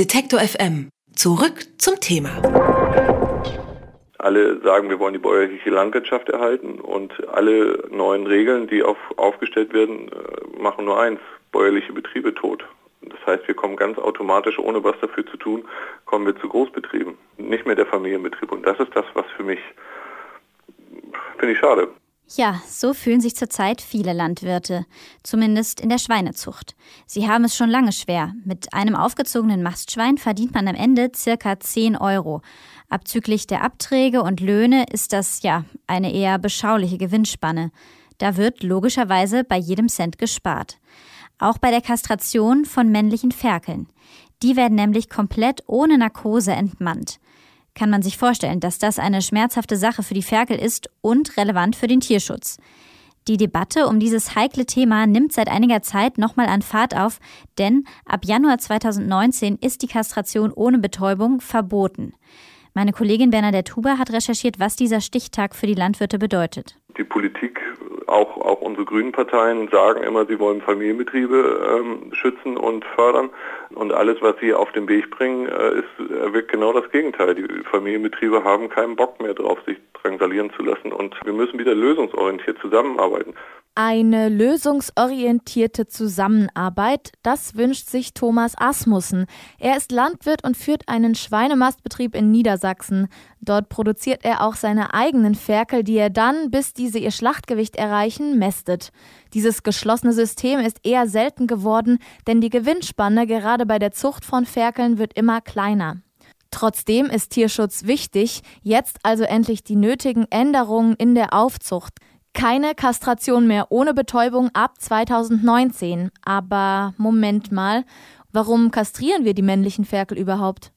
Detektor FM. Zurück zum Thema. Alle sagen, wir wollen die bäuerliche Landwirtschaft erhalten und alle neuen Regeln, die auf, aufgestellt werden, äh, machen nur eins, bäuerliche Betriebe tot. Das heißt, wir kommen ganz automatisch, ohne was dafür zu tun, kommen wir zu Großbetrieben, nicht mehr der Familienbetrieb. Und das ist das, was für mich, finde ich schade. Ja, so fühlen sich zurzeit viele Landwirte, zumindest in der Schweinezucht. Sie haben es schon lange schwer. Mit einem aufgezogenen Mastschwein verdient man am Ende circa 10 Euro. Abzüglich der Abträge und Löhne ist das ja eine eher beschauliche Gewinnspanne. Da wird logischerweise bei jedem Cent gespart. Auch bei der Kastration von männlichen Ferkeln. Die werden nämlich komplett ohne Narkose entmannt. Kann man sich vorstellen, dass das eine schmerzhafte Sache für die Ferkel ist und relevant für den Tierschutz. Die Debatte um dieses heikle Thema nimmt seit einiger Zeit nochmal an Fahrt auf, denn ab Januar 2019 ist die Kastration ohne Betäubung verboten. Meine Kollegin Bernadette Huber hat recherchiert, was dieser Stichtag für die Landwirte bedeutet. Die Politik auch, auch unsere grünen Parteien sagen immer, sie wollen Familienbetriebe ähm, schützen und fördern. Und alles, was sie auf den Weg bringen, äh, ist, wirkt genau das Gegenteil. Die Familienbetriebe haben keinen Bock mehr drauf, sich drangsalieren zu lassen. Und wir müssen wieder lösungsorientiert zusammenarbeiten. Eine lösungsorientierte Zusammenarbeit, das wünscht sich Thomas Asmussen. Er ist Landwirt und führt einen Schweinemastbetrieb in Niedersachsen. Dort produziert er auch seine eigenen Ferkel, die er dann, bis diese ihr Schlachtgewicht erreichen, mästet. Dieses geschlossene System ist eher selten geworden, denn die Gewinnspanne gerade bei der Zucht von Ferkeln wird immer kleiner. Trotzdem ist Tierschutz wichtig, jetzt also endlich die nötigen Änderungen in der Aufzucht. Keine Kastration mehr ohne Betäubung ab 2019. Aber Moment mal, warum kastrieren wir die männlichen Ferkel überhaupt?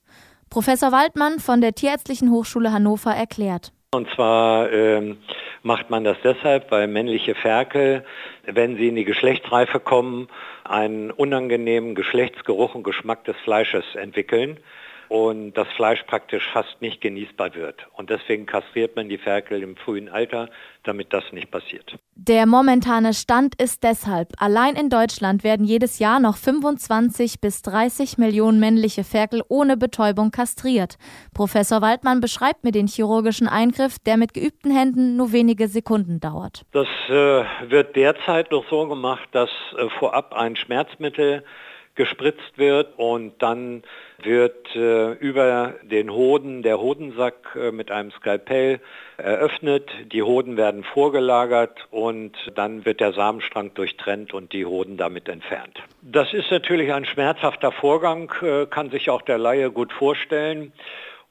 Professor Waldmann von der Tierärztlichen Hochschule Hannover erklärt. Und zwar ähm, macht man das deshalb, weil männliche Ferkel, wenn sie in die Geschlechtsreife kommen, einen unangenehmen Geschlechtsgeruch und Geschmack des Fleisches entwickeln und das Fleisch praktisch fast nicht genießbar wird. Und deswegen kastriert man die Ferkel im frühen Alter, damit das nicht passiert. Der momentane Stand ist deshalb, allein in Deutschland werden jedes Jahr noch 25 bis 30 Millionen männliche Ferkel ohne Betäubung kastriert. Professor Waldmann beschreibt mir den chirurgischen Eingriff, der mit geübten Händen nur wenige Sekunden dauert. Das äh, wird derzeit noch so gemacht, dass äh, vorab ein Schmerzmittel gespritzt wird und dann wird äh, über den Hoden der Hodensack äh, mit einem Skalpell eröffnet, die Hoden werden vorgelagert und dann wird der Samenstrang durchtrennt und die Hoden damit entfernt. Das ist natürlich ein schmerzhafter Vorgang, äh, kann sich auch der Laie gut vorstellen.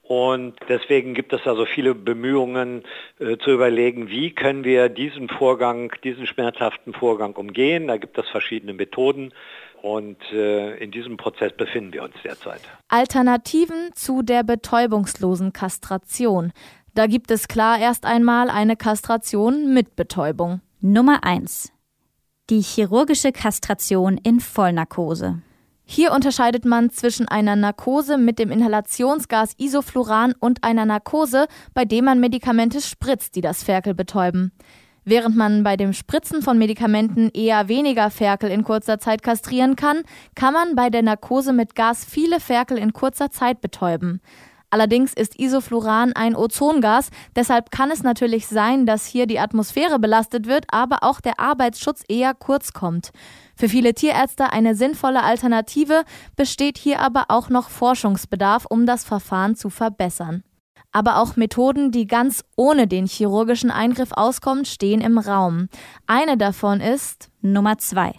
Und deswegen gibt es also viele Bemühungen äh, zu überlegen, wie können wir diesen Vorgang, diesen schmerzhaften Vorgang umgehen. Da gibt es verschiedene Methoden. Und äh, in diesem Prozess befinden wir uns derzeit. Alternativen zu der betäubungslosen Kastration. Da gibt es klar erst einmal eine Kastration mit Betäubung. Nummer 1. Die chirurgische Kastration in Vollnarkose. Hier unterscheidet man zwischen einer Narkose mit dem Inhalationsgas Isofluran und einer Narkose, bei dem man Medikamente spritzt, die das Ferkel betäuben. Während man bei dem Spritzen von Medikamenten eher weniger Ferkel in kurzer Zeit kastrieren kann, kann man bei der Narkose mit Gas viele Ferkel in kurzer Zeit betäuben. Allerdings ist Isofluran ein Ozongas, deshalb kann es natürlich sein, dass hier die Atmosphäre belastet wird, aber auch der Arbeitsschutz eher kurz kommt. Für viele Tierärzte eine sinnvolle Alternative, besteht hier aber auch noch Forschungsbedarf, um das Verfahren zu verbessern. Aber auch Methoden, die ganz ohne den chirurgischen Eingriff auskommen, stehen im Raum. Eine davon ist Nummer zwei.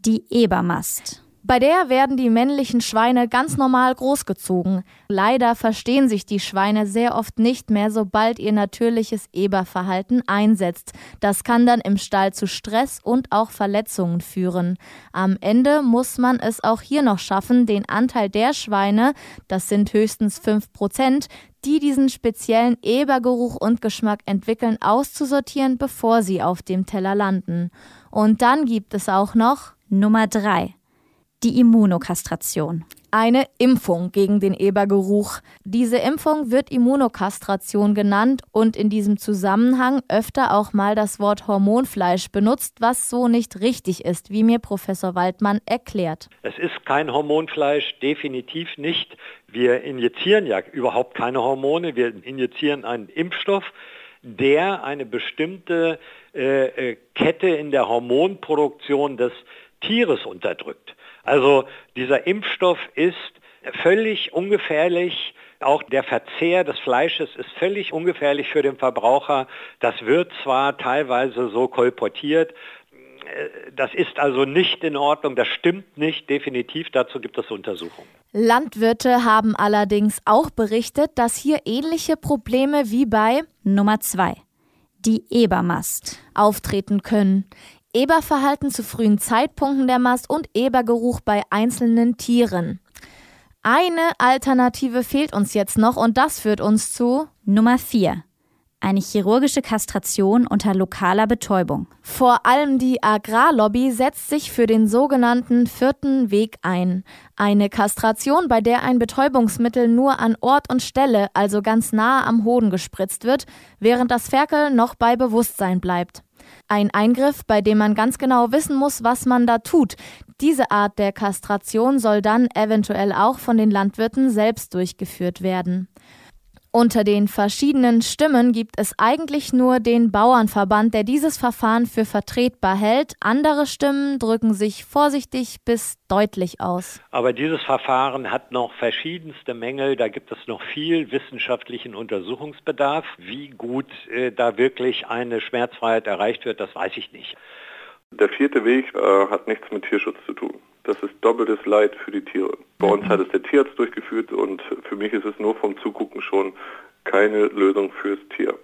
Die Ebermast. Bei der werden die männlichen Schweine ganz normal großgezogen. Leider verstehen sich die Schweine sehr oft nicht mehr, sobald ihr natürliches Eberverhalten einsetzt. Das kann dann im Stall zu Stress und auch Verletzungen führen. Am Ende muss man es auch hier noch schaffen, den Anteil der Schweine, das sind höchstens fünf Prozent, die diesen speziellen Ebergeruch und Geschmack entwickeln, auszusortieren, bevor sie auf dem Teller landen. Und dann gibt es auch noch Nummer drei die Immunokastration. eine Impfung gegen den Ebergeruch. Diese Impfung wird Immunokastration genannt und in diesem Zusammenhang öfter auch mal das Wort Hormonfleisch benutzt, was so nicht richtig ist, wie mir Professor Waldmann erklärt. Es ist kein Hormonfleisch, definitiv nicht. Wir injizieren ja überhaupt keine Hormone, wir injizieren einen Impfstoff, der eine bestimmte äh, äh Kette in der Hormonproduktion des Tieres unterdrückt. Also dieser Impfstoff ist völlig ungefährlich. Auch der Verzehr des Fleisches ist völlig ungefährlich für den Verbraucher. Das wird zwar teilweise so kolportiert, das ist also nicht in Ordnung, das stimmt nicht, definitiv, dazu gibt es Untersuchungen. Landwirte haben allerdings auch berichtet, dass hier ähnliche Probleme wie bei Nummer 2, die Ebermast, auftreten können. Eberverhalten zu frühen Zeitpunkten der Mast und Ebergeruch bei einzelnen Tieren. Eine Alternative fehlt uns jetzt noch und das führt uns zu Nummer 4. Eine chirurgische Kastration unter lokaler Betäubung. Vor allem die Agrarlobby setzt sich für den sogenannten vierten Weg ein. Eine Kastration, bei der ein Betäubungsmittel nur an Ort und Stelle, also ganz nahe am Hoden gespritzt wird, während das Ferkel noch bei Bewusstsein bleibt. Ein Eingriff, bei dem man ganz genau wissen muss, was man da tut. Diese Art der Kastration soll dann eventuell auch von den Landwirten selbst durchgeführt werden. Unter den verschiedenen Stimmen gibt es eigentlich nur den Bauernverband, der dieses Verfahren für vertretbar hält. Andere Stimmen drücken sich vorsichtig bis deutlich aus. Aber dieses Verfahren hat noch verschiedenste Mängel. Da gibt es noch viel wissenschaftlichen Untersuchungsbedarf. Wie gut äh, da wirklich eine Schmerzfreiheit erreicht wird, das weiß ich nicht. Der vierte Weg äh, hat nichts mit Tierschutz zu tun. Das ist doppeltes Leid für die Tiere. Bei uns hat es der Tierarzt durchgeführt und für mich ist es nur vom Zugucken schon keine Lösung fürs Tier.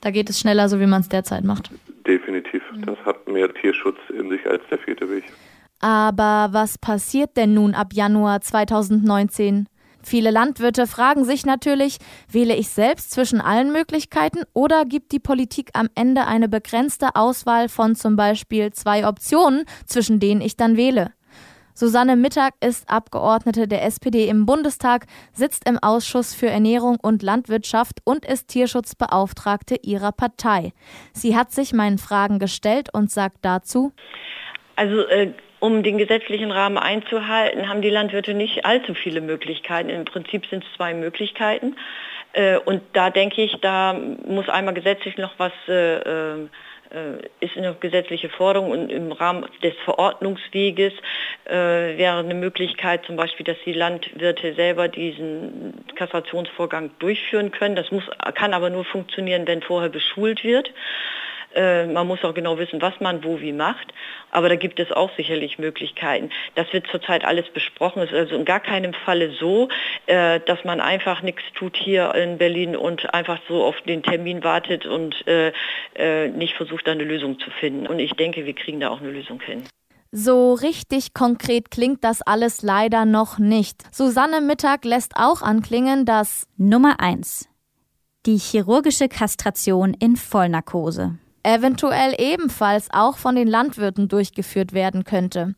Da geht es schneller, so wie man es derzeit macht. Definitiv. Das hat mehr Tierschutz in sich als der vierte Weg. Aber was passiert denn nun ab Januar 2019? Viele Landwirte fragen sich natürlich, wähle ich selbst zwischen allen Möglichkeiten oder gibt die Politik am Ende eine begrenzte Auswahl von zum Beispiel zwei Optionen, zwischen denen ich dann wähle? Susanne Mittag ist Abgeordnete der SPD im Bundestag, sitzt im Ausschuss für Ernährung und Landwirtschaft und ist Tierschutzbeauftragte ihrer Partei. Sie hat sich meinen Fragen gestellt und sagt dazu, also äh, um den gesetzlichen Rahmen einzuhalten, haben die Landwirte nicht allzu viele Möglichkeiten. Im Prinzip sind es zwei Möglichkeiten. Äh, und da denke ich, da muss einmal gesetzlich noch was äh, äh ist eine gesetzliche Forderung und im Rahmen des Verordnungsweges äh, wäre eine Möglichkeit zum Beispiel, dass die Landwirte selber diesen Kastrationsvorgang durchführen können. Das muss, kann aber nur funktionieren, wenn vorher beschult wird. Äh, man muss auch genau wissen, was man wo wie macht. Aber da gibt es auch sicherlich Möglichkeiten. Das wird zurzeit alles besprochen. Es ist also in gar keinem Falle so, äh, dass man einfach nichts tut hier in Berlin und einfach so auf den Termin wartet und äh, nicht versucht, da eine Lösung zu finden. Und ich denke, wir kriegen da auch eine Lösung hin. So richtig konkret klingt das alles leider noch nicht. Susanne Mittag lässt auch anklingen, dass Nummer 1 die chirurgische Kastration in Vollnarkose eventuell ebenfalls auch von den Landwirten durchgeführt werden könnte.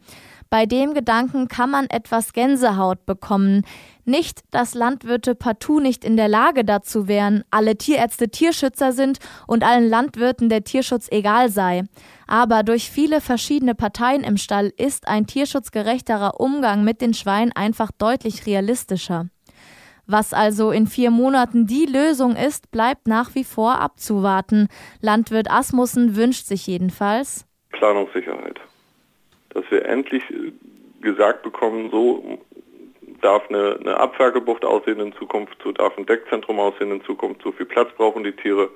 Bei dem Gedanken kann man etwas Gänsehaut bekommen. Nicht, dass Landwirte partout nicht in der Lage dazu wären, alle Tierärzte Tierschützer sind und allen Landwirten der Tierschutz egal sei. Aber durch viele verschiedene Parteien im Stall ist ein tierschutzgerechterer Umgang mit den Schweinen einfach deutlich realistischer. Was also in vier Monaten die Lösung ist, bleibt nach wie vor abzuwarten. Landwirt Asmussen wünscht sich jedenfalls Planungssicherheit. Dass wir endlich gesagt bekommen, so darf eine, eine Abferkelbucht aussehen in Zukunft, so darf ein Deckzentrum aussehen in Zukunft, so viel Platz brauchen die Tiere,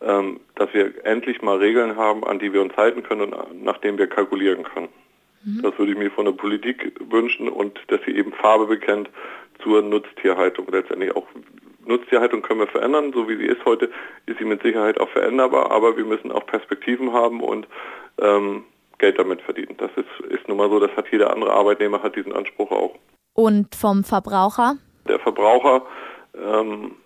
ähm, dass wir endlich mal Regeln haben, an die wir uns halten können und nach denen wir kalkulieren können. Mhm. Das würde ich mir von der Politik wünschen und dass sie eben Farbe bekennt zur Nutztierhaltung. Letztendlich auch Nutztierhaltung können wir verändern, so wie sie ist heute, ist sie mit Sicherheit auch veränderbar, aber wir müssen auch Perspektiven haben und ähm, Geld damit verdienen. Das ist, ist nun mal so, das hat jeder andere Arbeitnehmer, hat diesen Anspruch auch. Und vom Verbraucher? Der Verbraucher, ähm,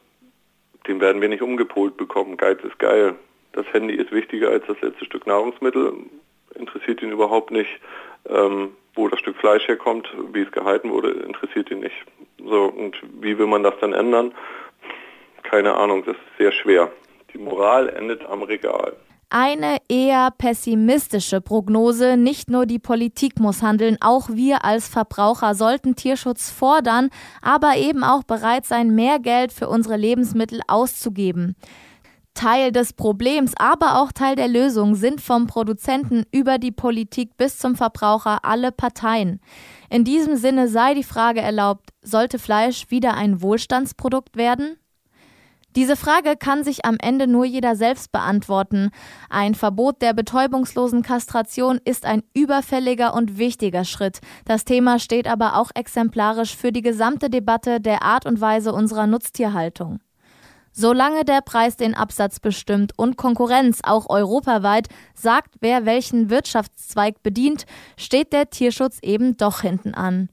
den werden wir nicht umgepolt bekommen. Geiz ist geil. Das Handy ist wichtiger als das letzte Stück Nahrungsmittel, interessiert ihn überhaupt nicht. Ähm, wo das Stück Fleisch herkommt, wie es gehalten wurde, interessiert ihn nicht. So, und wie will man das dann ändern? Keine Ahnung, das ist sehr schwer. Die Moral endet am Regal. Eine eher pessimistische Prognose. Nicht nur die Politik muss handeln, auch wir als Verbraucher sollten Tierschutz fordern, aber eben auch bereit sein, mehr Geld für unsere Lebensmittel auszugeben. Teil des Problems, aber auch Teil der Lösung sind vom Produzenten über die Politik bis zum Verbraucher alle Parteien. In diesem Sinne sei die Frage erlaubt, sollte Fleisch wieder ein Wohlstandsprodukt werden? Diese Frage kann sich am Ende nur jeder selbst beantworten. Ein Verbot der betäubungslosen Kastration ist ein überfälliger und wichtiger Schritt. Das Thema steht aber auch exemplarisch für die gesamte Debatte der Art und Weise unserer Nutztierhaltung. Solange der Preis den Absatz bestimmt und Konkurrenz auch europaweit sagt, wer welchen Wirtschaftszweig bedient, steht der Tierschutz eben doch hinten an.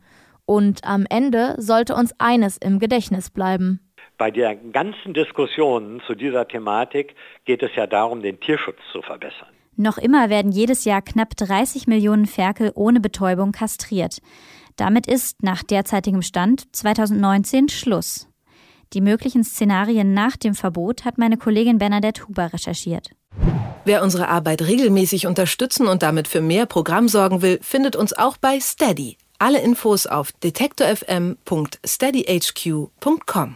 Und am Ende sollte uns eines im Gedächtnis bleiben. Bei der ganzen Diskussion zu dieser Thematik geht es ja darum, den Tierschutz zu verbessern. Noch immer werden jedes Jahr knapp 30 Millionen Ferkel ohne Betäubung kastriert. Damit ist nach derzeitigem Stand 2019 Schluss. Die möglichen Szenarien nach dem Verbot hat meine Kollegin Bernadette Huber recherchiert. Wer unsere Arbeit regelmäßig unterstützen und damit für mehr Programm sorgen will, findet uns auch bei Steady. Alle Infos auf detektorfm.steadyhq.com.